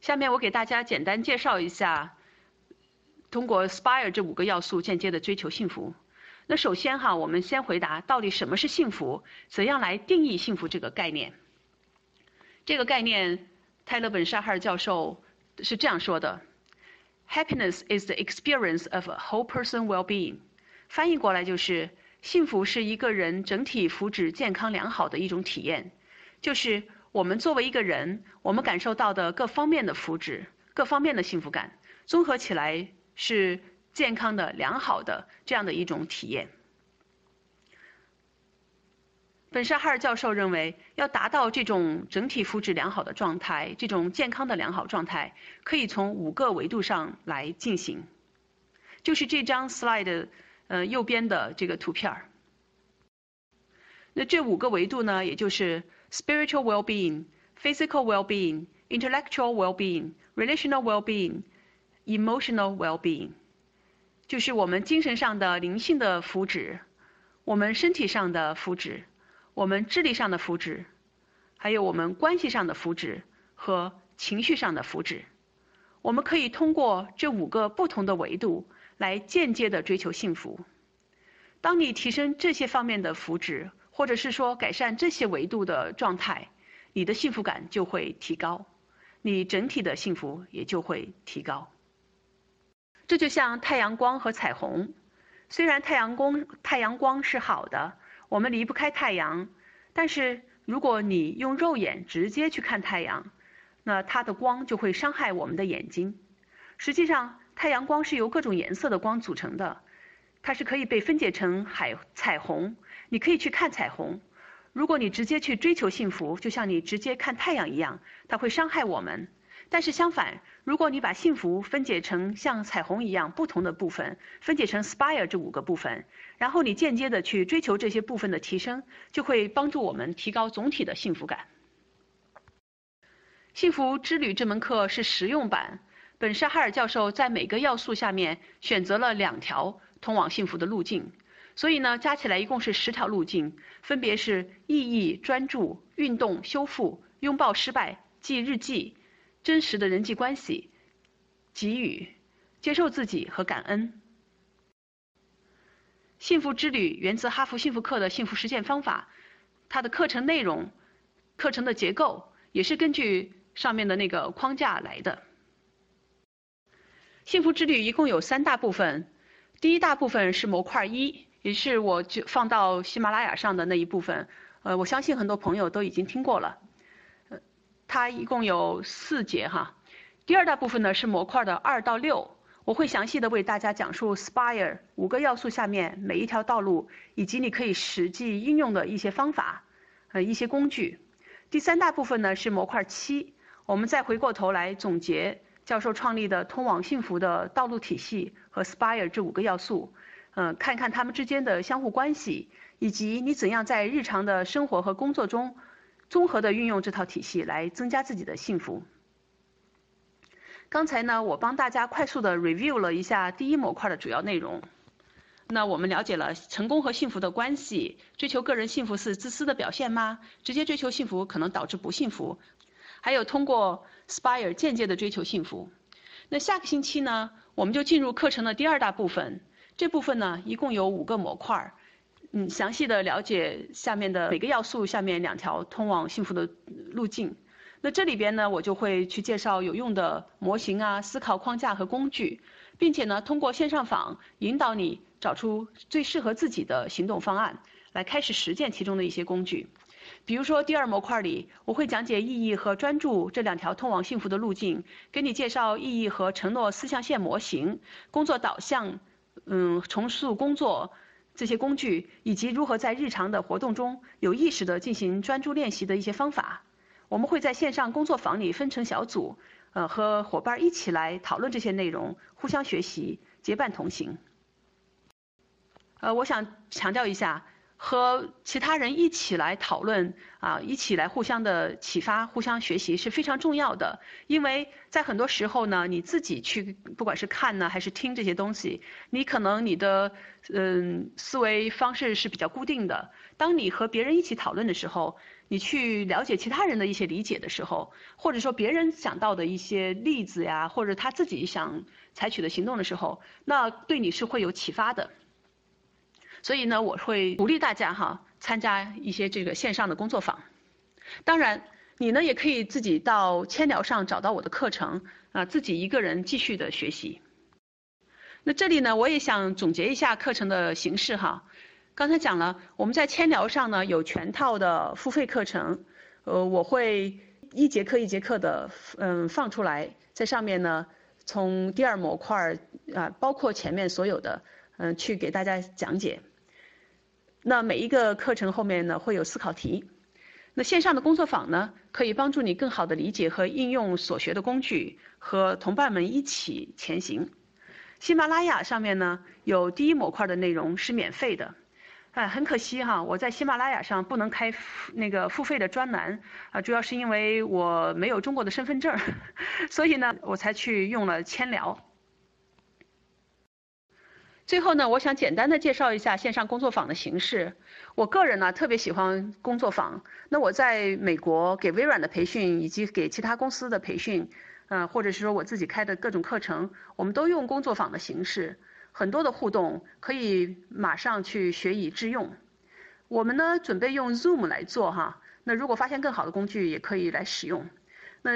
下面我给大家简单介绍一下，通过 SPIRE 这五个要素间接的追求幸福。那首先哈，我们先回答到底什么是幸福，怎样来定义幸福这个概念。这个概念，泰勒本沙哈尔教授是这样说的：“Happiness is the experience of a whole person well-being。”翻译过来就是，幸福是一个人整体福祉健康良好的一种体验，就是我们作为一个人，我们感受到的各方面的福祉、各方面的幸福感，综合起来是健康的、良好的这样的一种体验。本沙哈尔教授认为，要达到这种整体福祉良好的状态，这种健康的良好状态，可以从五个维度上来进行，就是这张 slide。呃，右边的这个图片儿，那这五个维度呢，也就是 spiritual well-being、physical well-being、intellectual well-being、relational well-being、emotional well-being，就是我们精神上的灵性的福祉，我们身体上的福祉，我们智力上的福祉，还有我们关系上的福祉和情绪上的福祉。我们可以通过这五个不同的维度。来间接的追求幸福。当你提升这些方面的福祉， 或者是说改善这些维度的状态，你的幸福感就会提高，你整体的幸福也就会提高。这就像太阳光和彩虹，虽然太阳光太阳光是好的，我们离不开太阳，但是如果你用肉眼直接去看太阳，那它的光就会伤害我们的眼睛。实际上。太阳光是由各种颜色的光组成的，它是可以被分解成海彩虹。你可以去看彩虹。如果你直接去追求幸福，就像你直接看太阳一样，它会伤害我们。但是相反，如果你把幸福分解成像彩虹一样不同的部分，分解成 SPIRE 这五个部分，然后你间接的去追求这些部分的提升，就会帮助我们提高总体的幸福感。幸福之旅这门课是实用版。本沙哈尔教授在每个要素下面选择了两条通往幸福的路径，所以呢，加起来一共是十条路径，分别是意义、专注、运动、修复、拥抱失败、记日记、真实的人际关系、给予、接受自己和感恩。幸福之旅源自哈佛幸福课的幸福实践方法，它的课程内容、课程的结构也是根据上面的那个框架来的。幸福之旅一共有三大部分，第一大部分是模块一，也是我就放到喜马拉雅上的那一部分。呃，我相信很多朋友都已经听过了。呃，它一共有四节哈。第二大部分呢是模块的二到六，我会详细的为大家讲述 SPIRE 五个要素下面每一条道路，以及你可以实际应用的一些方法，呃，一些工具。第三大部分呢是模块七，我们再回过头来总结。教授创立的通往幸福的道路体系和 SPIRE 这五个要素，嗯，看看他们之间的相互关系，以及你怎样在日常的生活和工作中，综合的运用这套体系来增加自己的幸福。刚才呢，我帮大家快速的 review 了一下第一模块的主要内容。那我们了解了成功和幸福的关系，追求个人幸福是自私的表现吗？直接追求幸福可能导致不幸福。还有通过 Spire 间接的追求幸福。那下个星期呢，我们就进入课程的第二大部分。这部分呢，一共有五个模块儿，嗯，详细的了解下面的每个要素下面两条通往幸福的路径。那这里边呢，我就会去介绍有用的模型啊、思考框架和工具，并且呢，通过线上访引导你找出最适合自己的行动方案，来开始实践其中的一些工具。比如说，第二模块里，我会讲解意义和专注这两条通往幸福的路径，给你介绍意义和承诺四象限模型、工作导向、嗯，重塑工作这些工具，以及如何在日常的活动中有意识的进行专注练习的一些方法。我们会在线上工作坊里分成小组，呃，和伙伴一起来讨论这些内容，互相学习，结伴同行。呃，我想强调一下。和其他人一起来讨论啊，一起来互相的启发、互相学习是非常重要的。因为在很多时候呢，你自己去不管是看呢还是听这些东西，你可能你的嗯思维方式是比较固定的。当你和别人一起讨论的时候，你去了解其他人的一些理解的时候，或者说别人想到的一些例子呀，或者他自己想采取的行动的时候，那对你是会有启发的。所以呢，我会鼓励大家哈参加一些这个线上的工作坊。当然，你呢也可以自己到千聊上找到我的课程啊，自己一个人继续的学习。那这里呢，我也想总结一下课程的形式哈。刚才讲了，我们在千聊上呢有全套的付费课程，呃，我会一节课一节课的嗯放出来，在上面呢从第二模块啊，包括前面所有的嗯去给大家讲解。那每一个课程后面呢会有思考题，那线上的工作坊呢可以帮助你更好的理解和应用所学的工具，和同伴们一起前行。喜马拉雅上面呢有第一模块的内容是免费的，哎，很可惜哈，我在喜马拉雅上不能开那个付费的专栏啊，主要是因为我没有中国的身份证，所以呢，我才去用了千聊。最后呢，我想简单的介绍一下线上工作坊的形式。我个人呢特别喜欢工作坊，那我在美国给微软的培训以及给其他公司的培训。嗯，或者是说我自己开的各种课程，我们都用工作坊的形式，很多的互动可以马上去学以致用。我们呢准备用 Zoom 来做哈，那如果发现更好的工具也可以来使用。那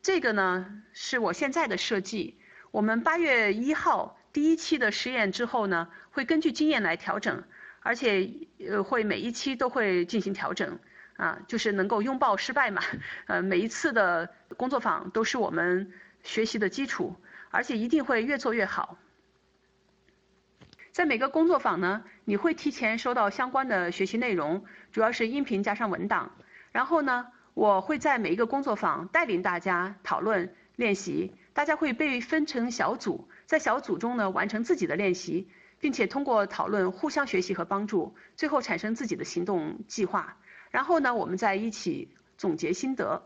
这个呢是我现在的设计，我们八月一号第一期的实验之后呢，会根据经验来调整，而且呃会每一期都会进行调整。啊，就是能够拥抱失败嘛，呃，每一次的工作坊都是我们学习的基础，而且一定会越做越好。在每个工作坊呢，你会提前收到相关的学习内容，主要是音频加上文档。然后呢，我会在每一个工作坊带领大家讨论练习，大家会被分成小组，在小组中呢完成自己的练习，并且通过讨论互相学习和帮助，最后产生自己的行动计划。然后呢，我们再一起总结心得。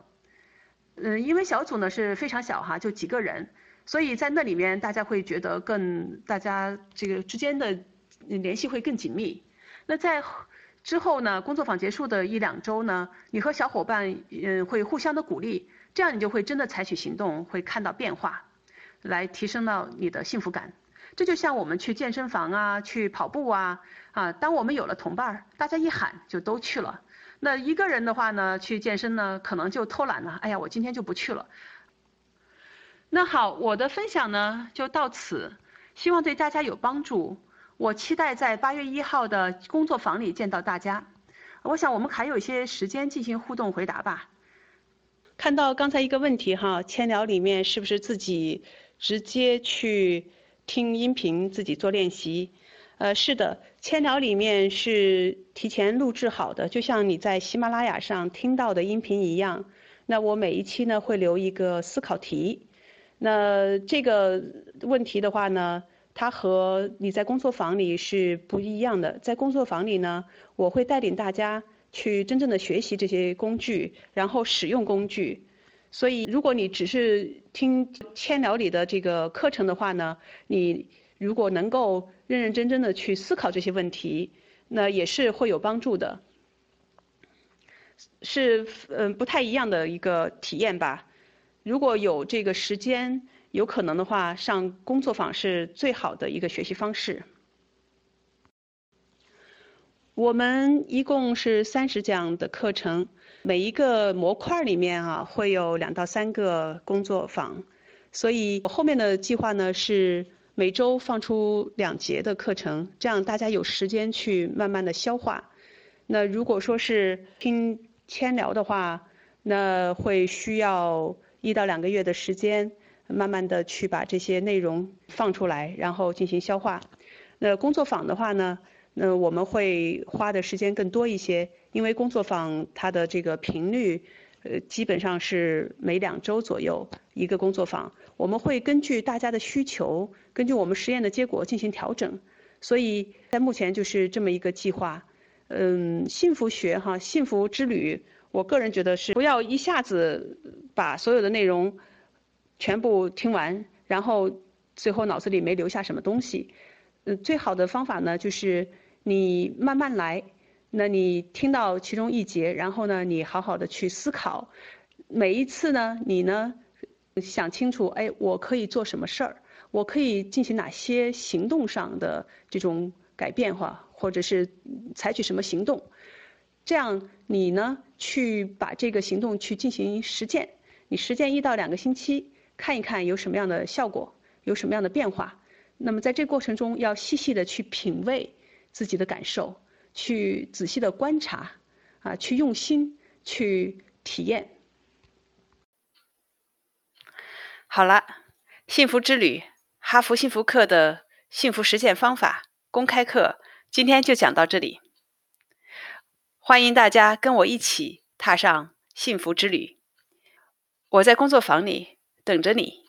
嗯，因为小组呢是非常小哈，就几个人，所以在那里面大家会觉得更大家这个之间的联系会更紧密。那在之后呢，工作坊结束的一两周呢，你和小伙伴嗯会互相的鼓励，这样你就会真的采取行动，会看到变化，来提升到你的幸福感。这就像我们去健身房啊，去跑步啊，啊，当我们有了同伴儿，大家一喊就都去了。那一个人的话呢，去健身呢，可能就偷懒了。哎呀，我今天就不去了。那好，我的分享呢就到此，希望对大家有帮助。我期待在八月一号的工作坊里见到大家。我想我们还有一些时间进行互动回答吧。看到刚才一个问题哈，千聊里面是不是自己直接去听音频，自己做练习？呃，是的，千聊里面是提前录制好的，就像你在喜马拉雅上听到的音频一样。那我每一期呢会留一个思考题，那这个问题的话呢，它和你在工作坊里是不一样的。在工作坊里呢，我会带领大家去真正的学习这些工具，然后使用工具。所以，如果你只是听千聊里的这个课程的话呢，你。如果能够认认真真的去思考这些问题，那也是会有帮助的，是嗯不太一样的一个体验吧。如果有这个时间，有可能的话，上工作坊是最好的一个学习方式。我们一共是三十讲的课程，每一个模块里面啊会有两到三个工作坊，所以我后面的计划呢是。每周放出两节的课程，这样大家有时间去慢慢的消化。那如果说是听千聊的话，那会需要一到两个月的时间，慢慢的去把这些内容放出来，然后进行消化。那工作坊的话呢，那我们会花的时间更多一些，因为工作坊它的这个频率。呃，基本上是每两周左右一个工作坊，我们会根据大家的需求，根据我们实验的结果进行调整。所以在目前就是这么一个计划。嗯，幸福学哈，幸福之旅，我个人觉得是不要一下子把所有的内容全部听完，然后最后脑子里没留下什么东西。嗯，最好的方法呢，就是你慢慢来。那你听到其中一节，然后呢，你好好的去思考，每一次呢，你呢想清楚，哎，我可以做什么事儿，我可以进行哪些行动上的这种改变化，或者是采取什么行动，这样你呢去把这个行动去进行实践，你实践一到两个星期，看一看有什么样的效果，有什么样的变化。那么在这过程中，要细细的去品味自己的感受。去仔细的观察，啊，去用心去体验。好了，幸福之旅，哈佛幸福课的幸福实践方法公开课，今天就讲到这里。欢迎大家跟我一起踏上幸福之旅。我在工作坊里等着你。